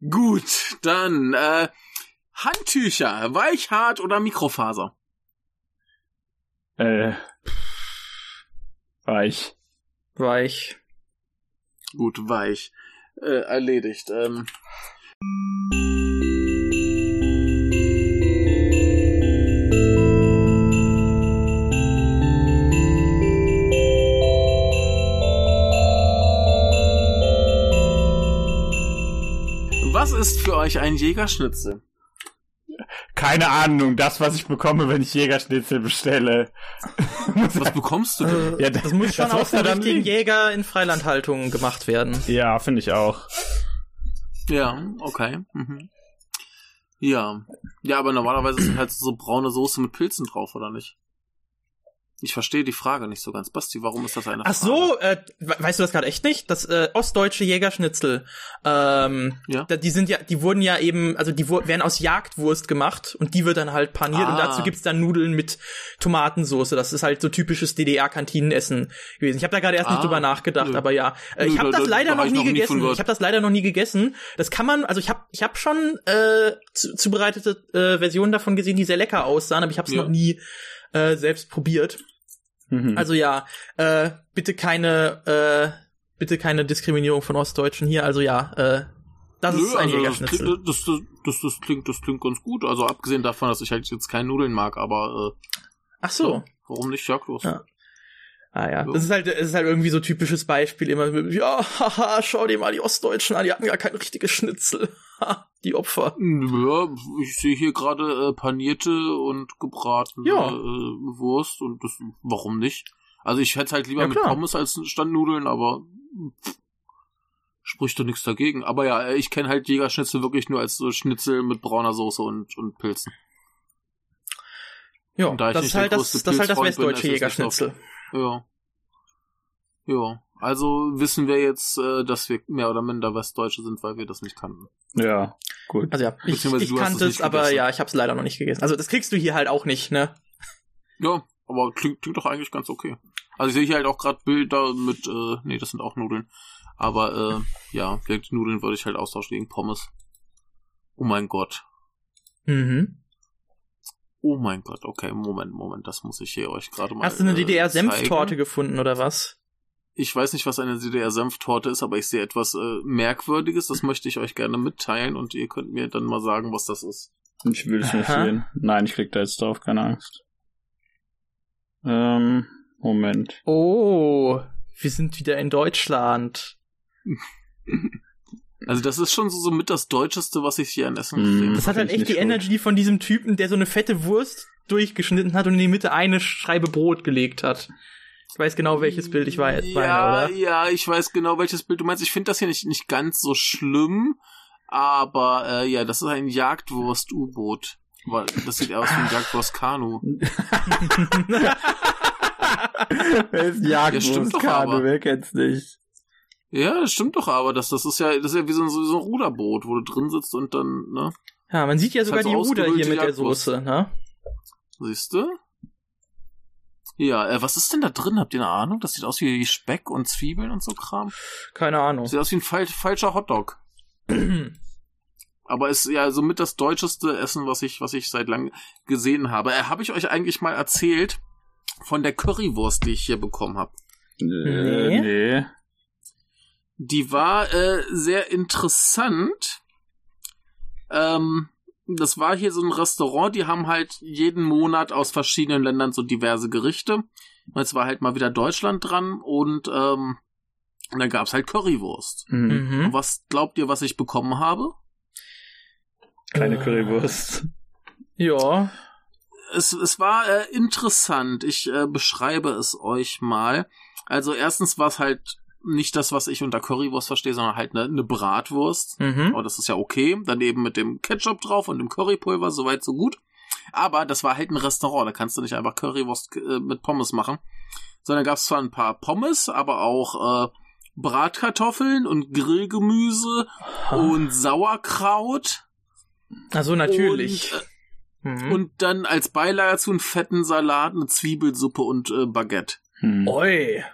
Gut, dann äh, Handtücher, weich, hart oder Mikrofaser? Äh, weich. Weich. Gut, weich. Äh, erledigt. Ähm. Was ist für euch ein Jägerschnitzel? Keine Ahnung, das, was ich bekomme, wenn ich Jägerschnitzel bestelle. Was bekommst du denn? Äh, Ja, das muss schon das auf muss den ja dann richtigen liegen. Jäger in Freilandhaltung gemacht werden. Ja, finde ich auch. Ja, okay. Mhm. Ja. Ja, aber normalerweise sind halt so braune Soße mit Pilzen drauf, oder nicht? Ich verstehe die Frage nicht so ganz. Basti, warum ist das eine Ach Frage? so, äh, we- weißt du das gerade echt nicht? Das äh, ostdeutsche Jägerschnitzel, ähm, Ja. da, die sind ja, die wurden ja eben, also die werden aus Jagdwurst gemacht und die wird dann halt paniert und Ah. dazu gibt's dann Nudeln mit Tomatensoße. Das ist halt so typisches DDR-Kantinenessen gewesen. Ich habe da gerade erst nicht Ah, drüber nachgedacht, nö. aber ja, äh, ich habe da- das da- leider da hab noch nie noch nie gegessen. gehört. Ich habe das leider noch nie gegessen. Das kann man, also ich habe ich habe schon äh, zu, zubereitete äh, Versionen davon gesehen, die sehr lecker aussahen, aber ich habe es Ja. noch nie äh, selbst probiert. Mhm. Also ja, äh, bitte keine, äh, bitte keine Diskriminierung von Ostdeutschen hier. Also ja, äh, das Nö, ist ein also das, klingt, das, das, das, das, klingt, das klingt ganz gut. Also abgesehen davon, dass ich halt jetzt keine Nudeln mag, aber äh, Ach so. warum nicht Jagdwurst? Ja. Ah ja, So. das ist halt, das ist halt irgendwie so typisches Beispiel immer. mit, Ja, haha, schau dir mal die Ostdeutschen an, die hatten gar kein richtiges Schnitzel. Die Opfer. Ja, ich sehe hier gerade äh, panierte und gebratene Ja. äh, Wurst und das, warum nicht? Also ich hätte halt lieber Ja, mit. Pommes als Standnudeln, aber pff, spricht doch nichts dagegen. Aber ja, ich kenne halt Jägerschnitzel wirklich nur als so Schnitzel mit brauner Soße und, und Pilzen. Ja, Und da das ist halt das, das ist halt das westdeutsche Jägerschnitzel. Ja. Ja. Also wissen wir jetzt, äh, dass wir mehr oder minder Westdeutsche sind, weil wir das nicht kannten. Ja, gut. Also ja, ich, ich kannte es es, aber gegessen. ja, ich hab's leider noch nicht gegessen. Also das kriegst du hier halt auch nicht, ne? Ja, aber klingt, klingt doch eigentlich ganz okay. Also ich sehe hier halt auch gerade Bilder mit, äh, nee, das sind auch Nudeln. Aber äh, ja, vielleicht Nudeln würde ich halt austauschen gegen Pommes. Oh mein Gott. Mhm. Oh mein Gott, okay, Moment, Moment, das muss ich hier euch gerade mal. Hast du eine äh, DDR-Senftorte gefunden oder was? Ich weiß nicht, was eine DDR-Senftorte ist, aber ich sehe etwas äh, Merkwürdiges. Das möchte ich euch gerne mitteilen und ihr könnt mir dann mal sagen, was das ist. Ich will es nicht sehen. Nein, ich klick da jetzt drauf, keine Angst. Ähm, Moment. Oh, wir sind wieder in Deutschland. Also das ist schon so, so mit das Deutscheste, was ich hier an Essen Mm. gesehen Das habe. hat Find halt echt die gut. Energy von diesem Typen, der so eine fette Wurst durchgeschnitten hat und in die Mitte eine Scheibe Brot gelegt hat. Ich weiß genau, welches Bild ich meine, ja, oder? Ja, ich weiß genau, welches Bild du meinst. Ich finde das hier nicht, nicht ganz so schlimm, aber äh, ja, das ist ein Jagdwurst-U-Boot. Weil Das sieht eher aus wie ein Jagdwurst-Kanu. Wer ist Ja, stimmt doch aber. Wer kennt's nicht? Ja, das stimmt doch aber. Das, das ist ja, das ist ja wie so ein, so ein Ruderboot, wo du drin sitzt und dann, ne? Ja, man sieht ja sogar halt so die Ruder hier mit der Jagdwurst. Soße, ne? Siehst du? Ja, äh, was ist denn da drin? Habt ihr eine Ahnung? Das sieht aus wie Speck und Zwiebeln und so Kram. Keine Ahnung. Sieht aus wie ein fal falscher Hotdog. Aber ist ja somit das deutscheste Essen, was ich, was ich seit langem gesehen habe. Äh, habe ich euch eigentlich mal erzählt von der Currywurst, die ich hier bekommen habe? Nee. nee. Die war äh, sehr interessant. Ähm, das war hier so ein Restaurant, die haben halt jeden Monat aus verschiedenen Ländern so diverse Gerichte. Und jetzt war halt mal wieder Deutschland dran und ähm, und dann gab's halt Currywurst. Hm, Und Mhm. was glaubt ihr, was ich bekommen habe? Keine Äh. Currywurst. Ja. es, es war äh, interessant. Ich äh, beschreibe es euch mal. Also erstens war es halt nicht das, was ich unter Currywurst verstehe, sondern halt eine, eine Bratwurst. Mhm. Oh, das ist ja okay. Daneben mit dem Ketchup drauf und dem Currypulver, soweit so gut. Aber das war halt ein Restaurant, da kannst du nicht einfach Currywurst äh, mit Pommes machen. Sondern gab es zwar ein paar Pommes, aber auch äh, Bratkartoffeln und Grillgemüse und Sauerkraut. Also natürlich. Und, äh, Mhm. und dann als Beilage dazu einen fetten Salat, eine Zwiebelsuppe und äh, Baguette. Hm. Oi.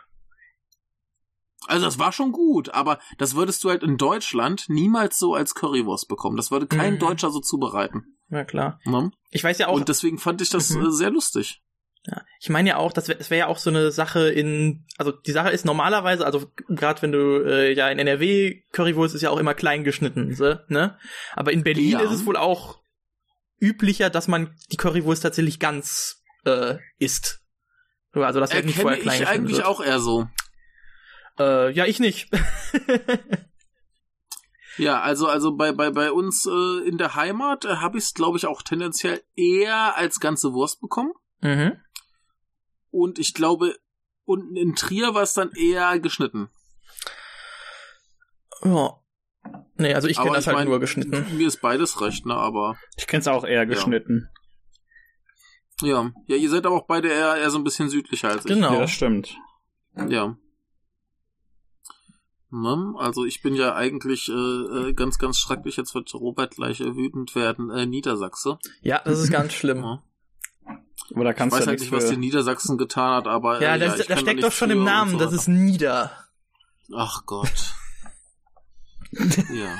Also das war schon gut, aber das würdest du halt in Deutschland niemals so als Currywurst bekommen. Das würde kein Mhm. Deutscher so zubereiten. Ja, klar. Ne? Ich weiß ja auch, Und deswegen fand ich das Mhm. äh, sehr lustig. Ja, ich meine ja auch, das wäre wär ja auch so eine Sache in, also die Sache ist normalerweise, also gerade wenn du äh, ja in NRW Currywurst ist ja auch immer klein geschnitten, so, ne? Aber in Berlin Ja. ist es wohl auch üblicher, dass man die Currywurst tatsächlich ganz äh, isst. Also das wird nicht Erkenne vorher klein ich eigentlich wird. auch eher so. Äh, ja, ich nicht. Ja, also also bei bei bei uns äh, in der Heimat äh, habe ich es glaube ich auch tendenziell eher als ganze Wurst bekommen mhm. und ich glaube unten in Trier war es dann eher geschnitten. Ja. Nee, also ich kenne das halt mein, nur geschnitten. Mir ist beides recht, ne? Aber Ich kenn's auch eher geschnitten. ja, ja, ihr seid aber auch beide eher eher so ein bisschen südlicher als ich. Genau. Ja, das stimmt. Ja. Ne? Also ich bin ja eigentlich äh, äh, ganz, ganz schrecklich, jetzt wird Robert gleich äh, wütend werden, äh, Niedersachse. Ja, das ist ganz schlimm. Ja. Aber da Ich kannst weiß du halt nicht, was die für. Niedersachsen getan hat, aber Ja, äh, das, ich das kann da steckt doch schon für im Namen, so das ist Nieder. Ach Gott. ja.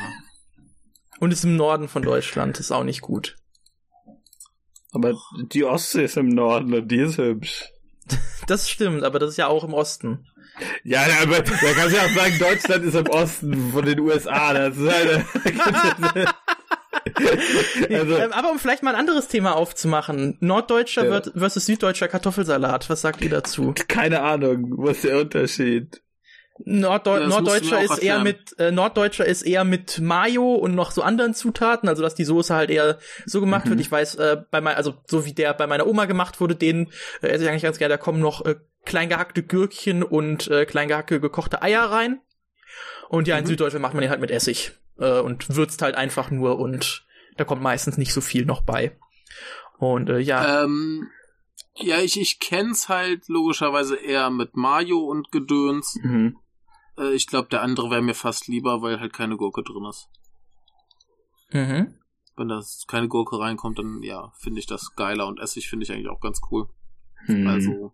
Und ist im Norden von Deutschland, ist auch nicht gut. Aber die Ostsee ist im Norden und die ist hübsch. Das stimmt, aber das ist ja auch im Osten. Ja, aber da kannst du ja auch sagen, Deutschland ist im Osten von den USA. Das ist halt, also, Ähm, aber um vielleicht mal ein anderes Thema aufzumachen. Norddeutscher Ja. versus süddeutscher Kartoffelsalat. Was sagt ihr dazu? keine Ahnung, wo ist der Unterschied? Norddeu Ja, Norddeutscher ist eher mit äh, Norddeutscher ist eher mit Mayo und noch so anderen Zutaten, also dass die Soße halt eher so gemacht Mhm. wird. Ich weiß, äh, bei mein, also so wie der bei meiner Oma gemacht wurde, den äh, esse ich eigentlich ganz gerne. Da kommen noch äh, klein gehackte Gürkchen und äh, klein gehackte gekochte Eier rein. Und ja, in Mhm. Süddeutschland macht man den halt mit Essig äh, und würzt halt einfach nur und da kommt meistens nicht so viel noch bei. Und äh, ja, Ähm, ja, ich, ich kenn's halt logischerweise eher mit Mayo und Gedöns. Mhm. Äh, ich glaube, der andere wäre mir fast lieber, weil halt keine Gurke drin ist. mhm. Wenn da keine Gurke reinkommt, dann ja, finde ich das geiler und Essig finde ich eigentlich auch ganz cool. Hm. Also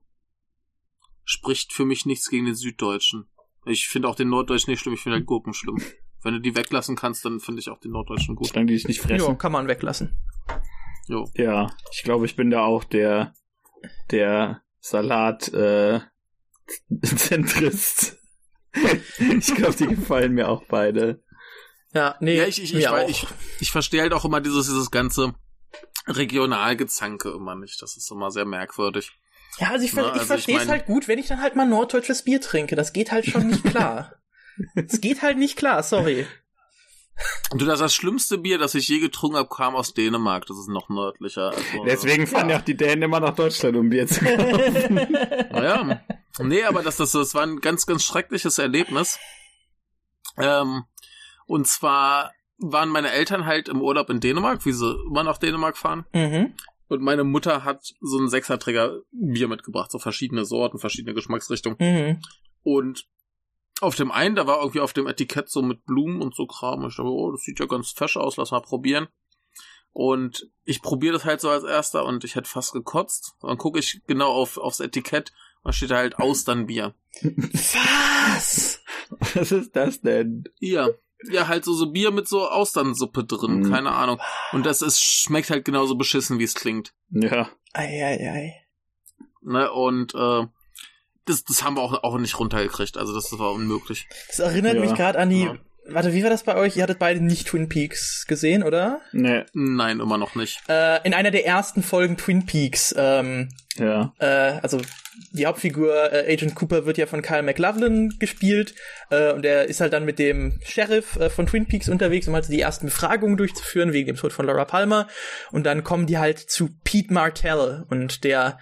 spricht für mich nichts gegen den Süddeutschen. Ich finde auch den Norddeutschen nicht schlimm, ich finde halt Gurken schlimm. Wenn du die weglassen kannst, dann finde ich auch den Norddeutschen gut. Solange die dich nicht fressen. kann man weglassen. Jo. Ja, ich glaube, ich bin da auch der, der Salat, äh, Zentrist. ich glaube, die gefallen mir auch beide. Ja, nee, Ja, ich, ich, ich, auch. ich, ich verstehe halt auch immer dieses, dieses ganze Regionalgezanke immer nicht. Das ist immer sehr merkwürdig. Ja, also ich, ver Na, ich also verstehe ich es mein- halt gut, wenn ich dann halt mal norddeutsches Bier trinke. Das geht halt schon nicht klar. Es geht halt nicht klar, sorry. Du, das, das schlimmste Bier, das ich je getrunken habe, kam aus Dänemark. Das ist noch nördlicher. Also, Deswegen fahren ja auch die Dänen immer nach Deutschland, um Bier zu kaufen. Naja. Nee, aber das, das, das war ein ganz, ganz schreckliches Erlebnis. Ähm, und zwar waren meine Eltern halt im Urlaub in Dänemark, wie sie immer nach Dänemark fahren. mhm. Und meine Mutter hat so einen Sechserträger Bier mitgebracht, so verschiedene Sorten, verschiedene Geschmacksrichtungen. Mhm. Und auf dem einen, da war irgendwie auf dem Etikett so mit Blumen und so Kram. Ich dachte, oh, das sieht ja ganz fesch aus, lass mal probieren. Und ich probiere das halt so als erster und ich hätte fast gekotzt. Dann gucke ich genau auf, aufs Etikett und steht da halt Austernbier. Was? Was ist das denn? Ja. Ja, halt so, so Bier mit so Austernsuppe drin, Mhm. keine Ahnung. Und das ist, schmeckt halt genauso beschissen, wie es klingt. Ja. Eieiei. Ne? Und äh, das, das haben wir auch, auch nicht runtergekriegt. Also das war unmöglich. Das erinnert Ja. mich gerade an die. Ja. Warte, wie war das bei euch? Ihr hattet beide nicht Twin Peaks gesehen, oder? Nee. Nein, immer noch nicht. Äh, in einer der ersten Folgen Twin Peaks, ähm, Ja. äh, also die Hauptfigur äh, Agent Cooper wird ja von Kyle MacLachlan gespielt äh, und er ist halt dann mit dem Sheriff äh, von Twin Peaks unterwegs, um halt die ersten Befragungen durchzuführen wegen dem Tod von Laura Palmer und dann kommen die halt zu Pete Martell und der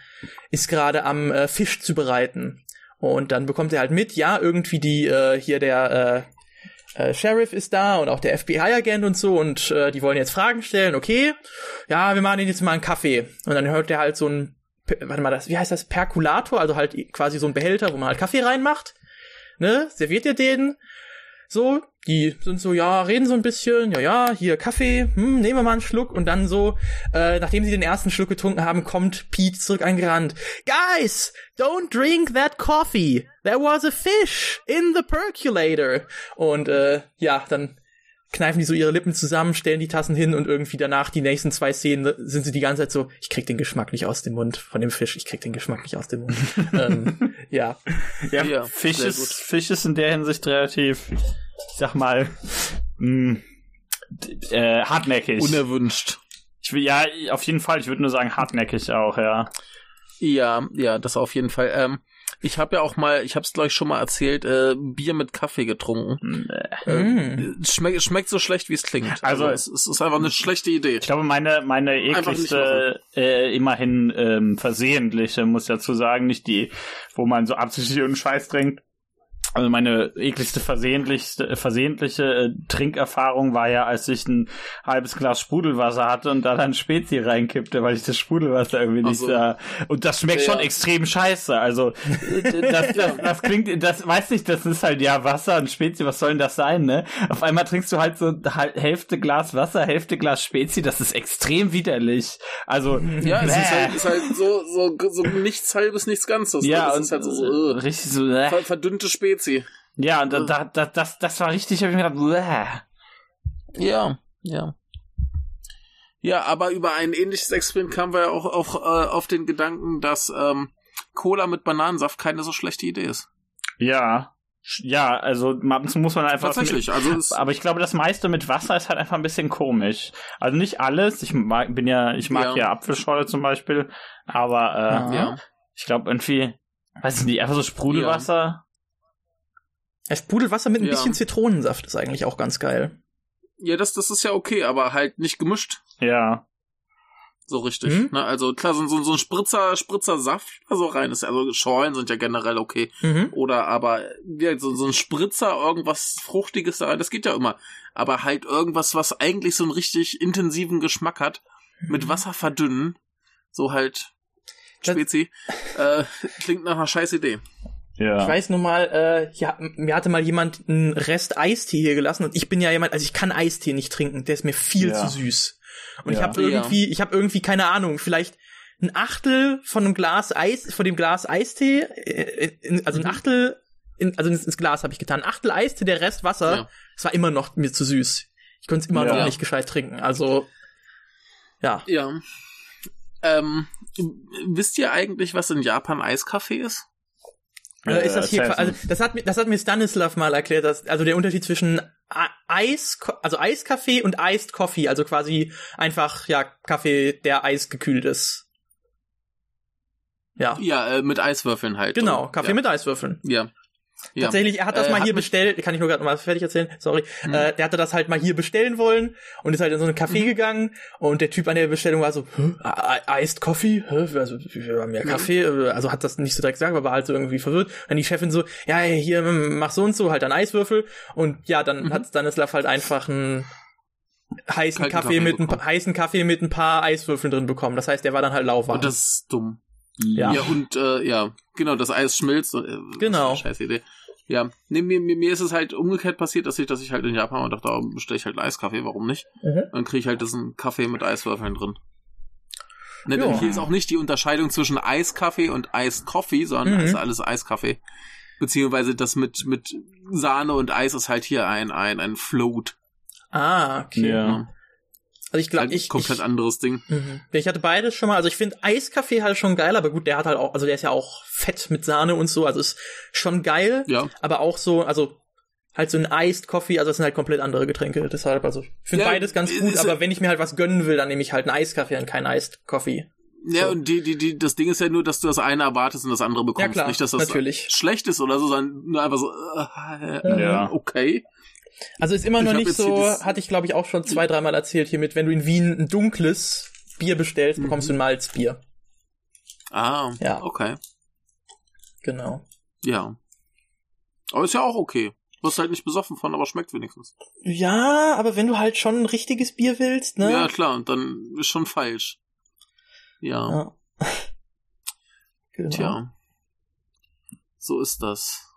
ist gerade am äh, Fisch zubereiten und dann bekommt er halt mit, ja, irgendwie die äh, hier der äh, äh, Sheriff ist da und auch der FBI-Agent und so und äh, die wollen jetzt Fragen stellen, okay, ja, wir machen ihnen jetzt mal einen Kaffee. Und dann hört er halt so ein, warte mal, das, wie heißt das, Perkulator, also halt quasi so ein Behälter, wo man halt Kaffee reinmacht, ne, serviert ihr den, so, die sind so, ja, reden so ein bisschen, ja, ja, hier Kaffee, hm, nehmen wir mal einen Schluck und dann so, äh, nachdem sie den ersten Schluck getrunken haben, kommt Pete zurück angerannt. Guys, don't drink that coffee. There was a fish in the percolator. Und äh, ja, dann kneifen die so ihre Lippen zusammen, stellen die Tassen hin und irgendwie danach die nächsten zwei Szenen sind sie die ganze Zeit so, ich krieg den Geschmack nicht aus dem Mund von dem Fisch, ich krieg den Geschmack nicht aus dem Mund. ähm, ja. Ja, Ja, Fisch, ist. Fisch ist in der Hinsicht relativ, ich sag mal, mh, d- äh, hartnäckig. Unerwünscht. Ich will, ja, auf jeden Fall. Ich würde nur sagen hartnäckig auch, ja. Ja, ja, das auf jeden Fall. Ähm, ich habe ja auch mal, ich habe es glaube ich schon mal erzählt, äh, Bier mit Kaffee getrunken. Äh, Mm. Es Schmeckt, schmeckt so schlecht, wie es klingt. Also- es, es ist einfach eine schlechte Idee. Ich glaube, meine, meine ekligste, äh, immerhin ähm, versehentliche, muss ich dazu sagen, nicht die, wo man so absichtlich und Scheiß trinkt. Also meine ekligste versehentlichste, versehentliche äh, Trinkerfahrung war ja, als ich ein halbes Glas Sprudelwasser hatte und da dann Spezi reinkippte, weil ich das Sprudelwasser irgendwie Ach nicht so. sah. Und das schmeckt Ja. schon extrem scheiße. Also äh, das, das, das klingt, das weiß nicht, das ist halt ja Wasser und Spezi, was soll denn das sein, ne? Auf einmal trinkst du halt so Hälfte Glas Wasser, Hälfte Glas Spezi, das ist extrem widerlich. Also Ja, es ist halt, ist halt so, so, so nichts halbes, nichts Ganzes. ne? ja, das und ist halt so, so äh, richtig so, äh. ver- verdünnte Spezi. Ja, und da, da, da, das, das war richtig, hab ich mir gedacht, bäh. Ja, ja. Ja, aber über ein ähnliches Experiment kamen wir ja auch auf, äh, auf den Gedanken, dass ähm, Cola mit Bananensaft keine so schlechte Idee ist. ja, ja, also zu muss man einfach Tatsächlich, also es, Aber ich glaube, das meiste mit Wasser ist halt einfach ein bisschen komisch. Also nicht alles. Ich mag, bin ja, ich mag ja, Ja. Apfelschorle zum Beispiel. Aber äh, Ja. ja. ich glaube irgendwie, weiß ich nicht, einfach so Sprudelwasser. Das Sprudelwasser mit ein Ja. bisschen Zitronensaft ist eigentlich auch ganz geil. Ja, das, das ist ja okay, aber halt nicht gemischt. Ja. So richtig. Mhm. Ne? Also klar, so, so, so ein Spritzer, Spritzer Saft, also rein ist. Also Schorlen sind ja generell okay. Mhm. Oder aber ja, so, so ein Spritzer, irgendwas Fruchtiges da rein, das geht ja immer. Aber halt irgendwas, was eigentlich so einen richtig intensiven Geschmack hat, mit Wasser verdünnen, so halt Spezi, äh, klingt nach einer scheiß Idee. Ja. Ich weiß nur mal, äh, ja, mir hatte mal jemand einen Rest Eistee hier gelassen und ich bin ja jemand, also ich kann Eistee nicht trinken, der ist mir viel Ja. zu süß. Und ich Ja. habe irgendwie, ich habe irgendwie keine Ahnung, vielleicht ein Achtel von einem Glas Eis, von dem Glas Eistee, äh, in, also ein Mhm. Achtel, in, also ins, Glas habe ich getan, ein Achtel Eistee, der Rest Wasser. Es war immer noch mir zu süß. Ich konnte es immer noch nicht gescheit trinken. Also ja, Ja. Ähm, wisst ihr eigentlich, was in Japan Eiskaffee ist? Äh, ist das hier, erzähl's also das hat mir, das hat mir Stanislav mal erklärt, dass, also der Unterschied zwischen Eis, also Eiskaffee und Iced Coffee, also quasi einfach, ja, Kaffee, der eisgekühlt ist. Ja, Ja, äh, mit Eiswürfeln halt. genau, Kaffee ja. mit Eiswürfeln. Ja. Ja. Tatsächlich, er hat das Äh, mal hier bestellt, kann ich nur gerade mal fertig erzählen, sorry. Mhm. Äh, der hatte das halt mal hier bestellen wollen und ist halt in so einen Café Mhm. gegangen und der Typ an der Bestellung war so, Iced Coffee? Hä? Also, wir haben ja Mhm. Kaffee, äh, also hat das nicht so direkt gesagt, aber war halt so irgendwie verwirrt. Dann die Chefin so, ja, hier, mm, mach so und so, halt einen Eiswürfel und ja, dann Mhm. hat Stanislav halt einfach einen heißen Kaffee, Kaffee mit ein bekommen. paar, heißen Kaffee mit ein paar Eiswürfeln drin bekommen. Das heißt, der war dann halt lauwarm. Und das ist dumm. Ja. Ja, und äh, ja, genau, das Eis schmilzt. und, Äh, Genau. das ist eine Scheiß Idee. Ja, nee, mir, mir, mir ist es halt umgekehrt passiert, dass ich, dass ich halt in Japan war und dachte, oh, bestelle ich halt einen Eiskaffee, warum nicht? Mhm. Dann kriege ich halt diesen Kaffee mit Eiswürfeln drin. Ne, Ja. denn hier ist auch nicht die Unterscheidung zwischen Eiskaffee und Iced Coffee, sondern Mhm. es ist alles Eiskaffee. Beziehungsweise das mit, mit Sahne und Eis ist halt hier ein, ein, ein Float. ah, okay. Ja. Also ich glaube, Halt ich, komplett ich, anderes Ding. Mhm. Ich hatte beides schon mal. Also ich finde Eiskaffee halt schon geil, aber gut, der hat halt auch, also der ist ja auch fett mit Sahne und so, also ist schon geil, Ja. aber auch so, also halt so ein Iced Coffee, also das sind halt komplett andere Getränke. Deshalb, also ich finde Ja, beides ganz gut, aber wenn ich mir halt was gönnen will, dann nehme ich halt einen Eiskaffee und keinen Iced Coffee. Ja, So. und die, die, die, das Ding ist ja nur, dass du das eine erwartest und das andere bekommst. Ja, klar, Nicht, dass das natürlich. schlecht ist oder so, sondern nur einfach so, äh, äh, Ja. okay. Also ist immer noch nicht so, hatte ich glaube ich auch schon zwei, dreimal erzählt hiermit, wenn du in Wien ein dunkles Bier bestellst, bekommst Mhm. du ein Malzbier. Ah, Ja. okay. Genau. Ja. Aber ist ja auch okay. Wirst halt nicht besoffen von, aber schmeckt wenigstens. Ja, aber wenn du halt schon ein richtiges Bier willst, ne? Ja, klar, und dann ist schon falsch. Ja, Ja. genau. tja. So ist das.